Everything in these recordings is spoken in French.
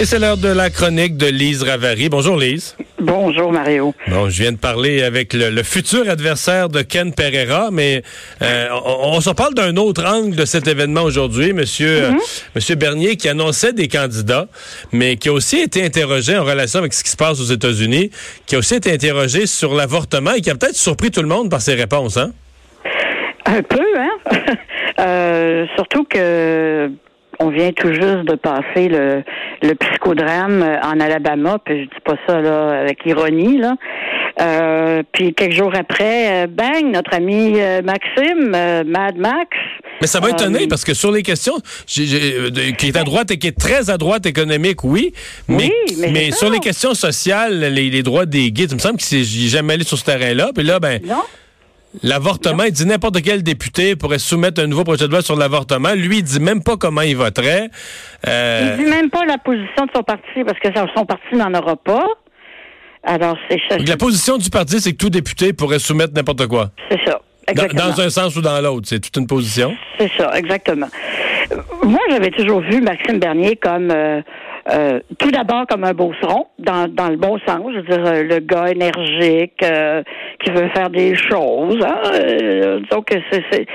Et c'est l'heure de la chronique de Lise Ravary. Bonjour Lise. Bonjour Mario. Bon, je viens de parler avec le, le futur adversaire de Ken Pereira, mais euh, on, on se parle d'un autre angle de cet événement aujourd'hui, Monsieur euh, Monsieur Bernier, qui annonçait des candidats, mais qui a aussi été interrogé en relation avec ce qui se passe aux États-Unis, qui a aussi été interrogé sur l'avortement et qui a peut-être surpris tout le monde par ses réponses, hein? Un peu, hein? Euh, surtout que on vient tout juste de passer le, le psychodrame en Alabama, puis je dis pas ça là avec ironie là. Euh, puis quelques jours après, euh, bang, notre ami euh, Maxime, euh, Mad Max. Mais ça m'a étonné Euh, parce que sur les questions, j'ai- j'ai- de- qui est à droite et qui est très à droite économique, oui, mais, Oui, mais c'est sur les questions sociales, les, les droits des gays, il me semble que c'est- j'y ai jamais allé sur ce terrain-là. Puis là, ben, Non? L'avortement, il dit n'importe quel député pourrait soumettre un nouveau projet de loi sur l'avortement. Lui, il dit même pas comment il voterait. Euh, Il dit même pas la position de son parti parce que son parti n'en aura pas. Alors c'est ça. la position du parti, c'est que tout député pourrait soumettre n'importe quoi. C'est ça. Dans, Exactement. dans un sens ou dans l'autre, c'est toute une position. C'est ça, exactement. Moi, j'avais toujours vu Maxime Bernier comme euh, euh, tout d'abord comme un beauceron, dans, dans le bon sens, je veux dire, euh, le gars énergique euh, qui veut faire des choses. Hein, euh, donc, c'est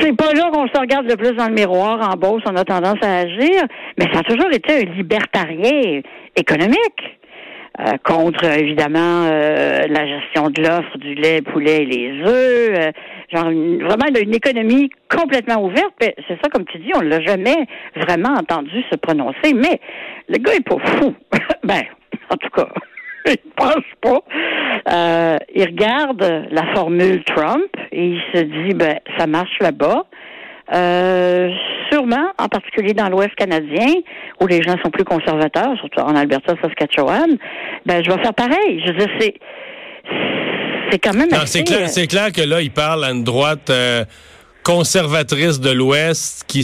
c'est pas là qu'on se regarde le plus dans le miroir en Beauce, on a tendance à agir, mais ça a toujours été un libertarien économique. Euh, contre évidemment euh, la gestion de l'offre du lait, poulet et les œufs, euh, genre une- vraiment une économie complètement ouverte. C'est ça, comme tu dis, on l'a jamais vraiment entendu se prononcer. Mais le gars est pas fou. ben, en tout cas, il pense pas. Euh, il regarde la formule Trump et il se dit, ben, ça marche là-bas. Euh, sûrement, en particulier dans l'Ouest canadien, où les gens sont plus conservateurs, surtout en Alberta, Saskatchewan, ben je vais faire pareil. Je veux dire, c'est c'est quand même c'est clair, euh, c'est clair que là, il parle à une droite euh, conservatrice de l'Ouest qui,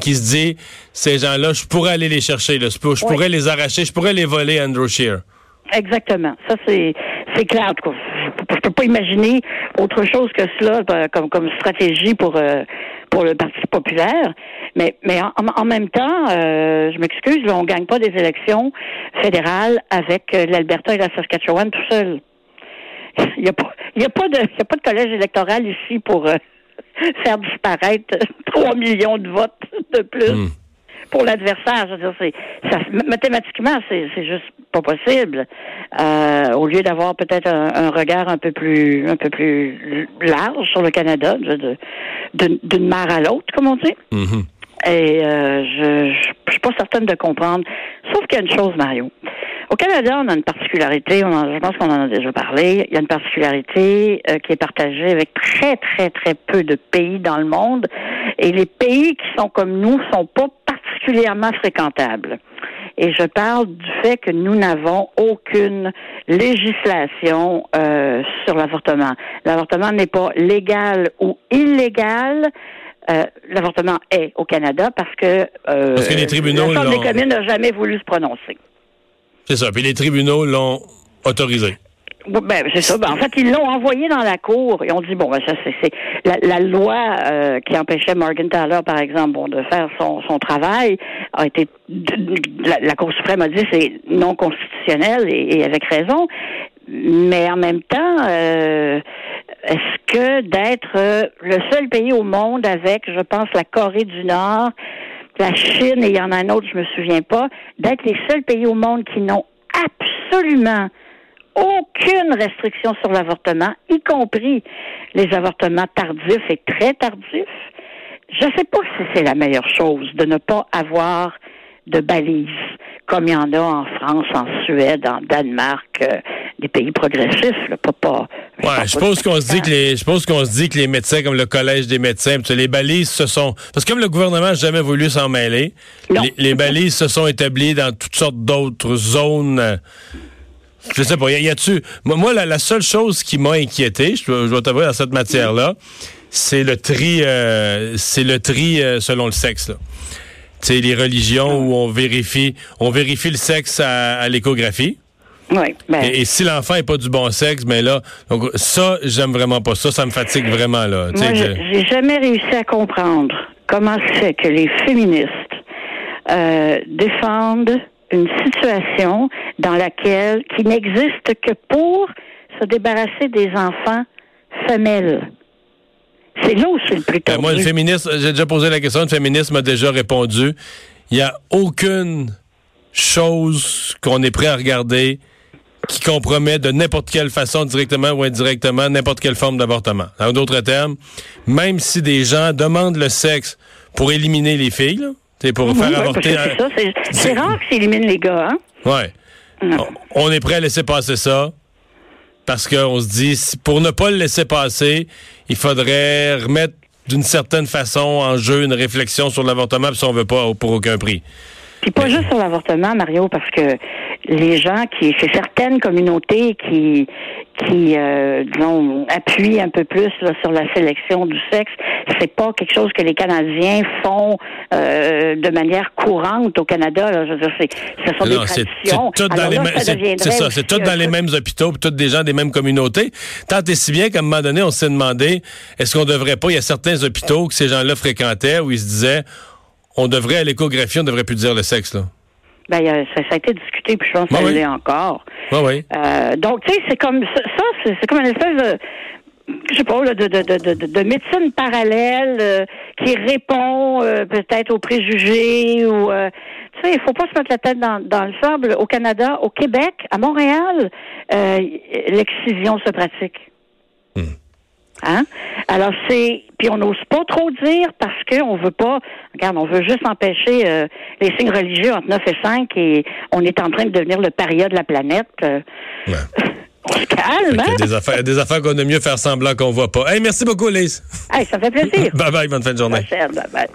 qui se dit ces gens-là, je pourrais aller les chercher, là, je pourrais les arracher, je pourrais les voler, Andrew Scheer. Exactement. Ça, c'est, c'est clair. En tout cas, Je peux pas imaginer autre chose que cela euh, comme, stratégie pour, euh, pour le Parti populaire. Mais, mais en, en même temps, euh, je m'excuse, on ne gagne pas des élections fédérales avec euh, l'Alberta et la Saskatchewan tout seul. Il n'y a, pas- y a, pas de- il y a pas de collège électoral ici pour faire disparaître 3 millions de votes de plus Hmm. Pour l'adversaire. Je veux dire, c'est, ça, mathématiquement, c'est, c'est juste pas possible. Euh, au lieu d'avoir peut-être un, un regard un peu plus, un peu plus large sur le Canada, de- de- d'une, mer à l'autre, comme on dit. Mhm. Et euh, je, je, je suis pas certaine de comprendre. Sauf qu'il y a une chose, Mario. Au Canada, on a une particularité, on en- je pense qu'on en a déjà parlé, il y a une particularité euh, qui est partagée avec très, très, très peu de pays dans le monde. Et les pays qui sont comme nous sont pas particulièrement fréquentables. Et je parle du fait que nous n'avons aucune législation euh, sur l'avortement. L'avortement n'est pas légal ou illégal. Euh, l'avortement est au Canada parce que, euh, Parce que les tribunaux la Chambre des communes n'a jamais voulu se prononcer. C'est ça. Puis les tribunaux l'ont autorisé. Ben, c'est ça. Ben, en fait, ils l'ont envoyé dans la cour et on dit bon, ben ça c'est c'est la, la loi euh, qui empêchait Morgan Taylor, par exemple, bon, de faire son, son travail a été la, la Cour suprême a dit c'est non constitutionnel et, et avec raison. Mais en même temps, euh, est-ce que d'être euh, le seul pays au monde avec, je pense, la Corée du Nord, la Chine et il y en a un autre, je me souviens pas, d'être les seuls pays au monde qui n'ont absolument aucune restriction sur l'avortement, y compris les avortements tardifs et très tardifs. Je ne sais pas si c'est la meilleure chose de ne pas avoir de balises, comme il y en a en France, en Suède, en Danemark, euh, des pays progressifs, là, pas pas. Ouais, je pense qu'on se dit que les, je pense qu'on se dit que les médecins, comme le collège des médecins, les balises se sont, parce que comme le gouvernement n'a jamais voulu s'en mêler, les, les balises se sont établies dans toutes sortes d'autres zones. Je sais pas, y, a-tu, moi, la, la seule chose qui m'a inquiété, je, dois- je dois t'avouer dans cette matière-là, c'est le tri, euh, c'est le tri euh, selon le sexe. Là. Tu sais, les religions où on vérifie, on vérifie le sexe à, à l'échographie. Oui, ben, Et, et si l'enfant est pas du bon sexe, mais là, donc ça, j'aime vraiment pas ça. Ça me fatigue vraiment là. Moi, j'ai jamais réussi à comprendre comment fait que les féministes euh, défendent une situation dans laquelle qui n'existe que pour se débarrasser des enfants femelles. C'est là où c'est le plus Ben, moi, le féministe, j'ai déjà posé la question, le féministe m'a déjà répondu. Il n'y a aucune chose qu'on est prêt à regarder qui compromet de n'importe quelle façon, directement ou indirectement, n'importe quelle forme d'avortement. En d'autres termes, même si des gens demandent le sexe pour éliminer les filles, là, pour Oui, faire ouais, parce avorter... c'est c'est rare que ça élimine les gars, hein? Ouais. Non. On est prêt à laisser passer ça parce qu'on se dit, pour ne pas le laisser passer, il faudrait remettre d'une certaine façon en jeu une réflexion sur l'avortement, si on veut pas pour aucun prix. Puis pas juste sur l'avortement, Mario, parce que les gens qui, c'est certaines communautés qui, qui, euh, disons, appuient un peu plus là, sur la sélection du sexe, c'est pas quelque chose que les Canadiens font euh, de manière courante au Canada. Là. Je veux dire, c'est, ce sont Non, des c'est traditions. c'est tout dans les là, mêmes- ça c'est- ça, c'est tout dans les mêmes hôpitaux, puis tous des gens des mêmes communautés. Tant et si bien qu'à un moment donné, on s'est demandé, est-ce qu'on devrait pas, il y a certains hôpitaux que ces gens-là fréquentaient où ils se disaient, on devrait à l'échographie, on devrait plus dire le sexe, là. Ben, ça, ça a été discuté, puis je pense que Ah ça oui. l'est encore. Oui, oui. Euh, donc, tu sais, c'est comme ça, ça, c'est comme une espèce de je sais pas, là, de, de, de, de, de médecine parallèle euh, qui répond euh, peut-être aux préjugés ou euh, tu sais, il faut pas se mettre la tête dans, dans le sable. Au Canada, au Québec, à Montréal, euh, l'excision se pratique. Hein? Alors c'est puis on n'ose pas trop dire parce qu'on veut pas regarde, on veut juste empêcher euh, les signes religieux entre 9 et 5 et on est en train de devenir le paria de la planète. euh. Ouais. on se calme, Il y a hein? des affaires, des affaires qu'on aime mieux faire semblant qu'on voit pas. Hey, merci beaucoup, Lise. Hey, ça fait plaisir. bye bye, bonne fin de journée. Prochaine, bye bye.